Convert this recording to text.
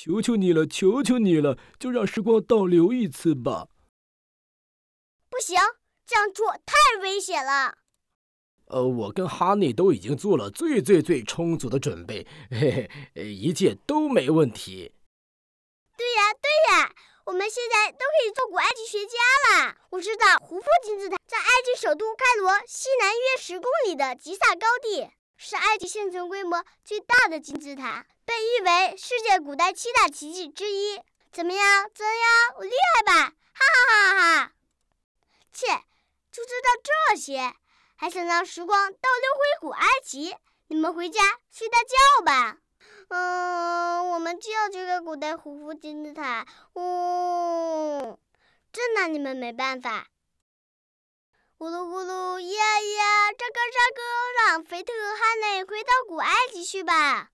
求求你了，求求你了，就让时光倒流一次吧。不行，这样做太危险了。呃，我跟哈内都已经做了最最最充足的准备，嘿嘿，一切都没问题。对呀，对呀，我们现在都可以做古埃及学家了。我知道胡夫金字塔在埃及首都开罗西南约十公里的吉萨高地，是埃及现存规模最大的金字塔，被誉为世界古代七大奇迹之一。怎么样？怎样？我厉害吧？哈哈哈哈！切，就知道这些。还想让时光倒流回古埃及？你们回家睡大觉吧。嗯，我们就要这个古代胡夫金字塔。呜，真拿你们没办法。咕噜咕噜，这个，这个，让菲特和哈内回到古埃及去吧。